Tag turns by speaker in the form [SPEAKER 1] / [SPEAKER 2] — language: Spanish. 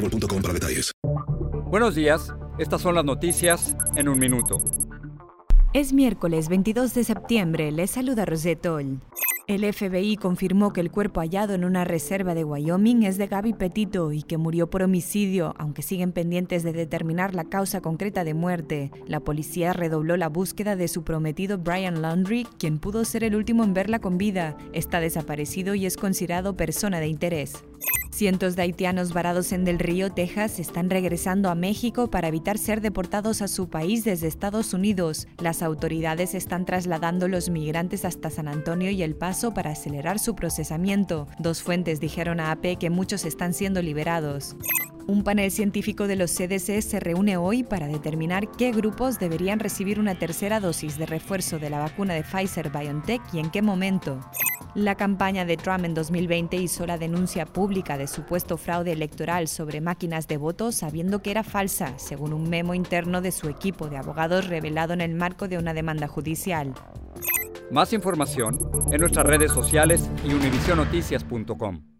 [SPEAKER 1] boostmobile.com para detalles.
[SPEAKER 2] Buenos días, estas son las noticias en un minuto.
[SPEAKER 3] Es miércoles 22 de septiembre, les saluda Rosetol. El FBI confirmó que el cuerpo hallado en una reserva de Wyoming es de Gaby Petito y que murió por homicidio, aunque siguen pendientes de determinar la causa concreta de muerte. La policía redobló la búsqueda de su prometido Brian Laundrie, quien pudo ser el último en verla con vida. Está desaparecido y es considerado persona de interés. Cientos de haitianos varados en Del Río, Texas, están regresando a México para evitar ser deportados a su país desde Estados Unidos. Las autoridades están trasladando los migrantes hasta San Antonio y El Paso para acelerar su procesamiento. Dos fuentes dijeron a AP que muchos están siendo liberados. Un panel científico de los CDC se reúne hoy para determinar qué grupos deberían recibir una tercera dosis de refuerzo de la vacuna de Pfizer BioNTech y en qué momento. La campaña de Trump en 2020 hizo la denuncia pública de supuesto fraude electoral sobre máquinas de votos sabiendo que era falsa, según un memo interno de su equipo de abogados revelado en el marco de una demanda judicial.
[SPEAKER 2] Más información en nuestras redes sociales y univisionoticias.com.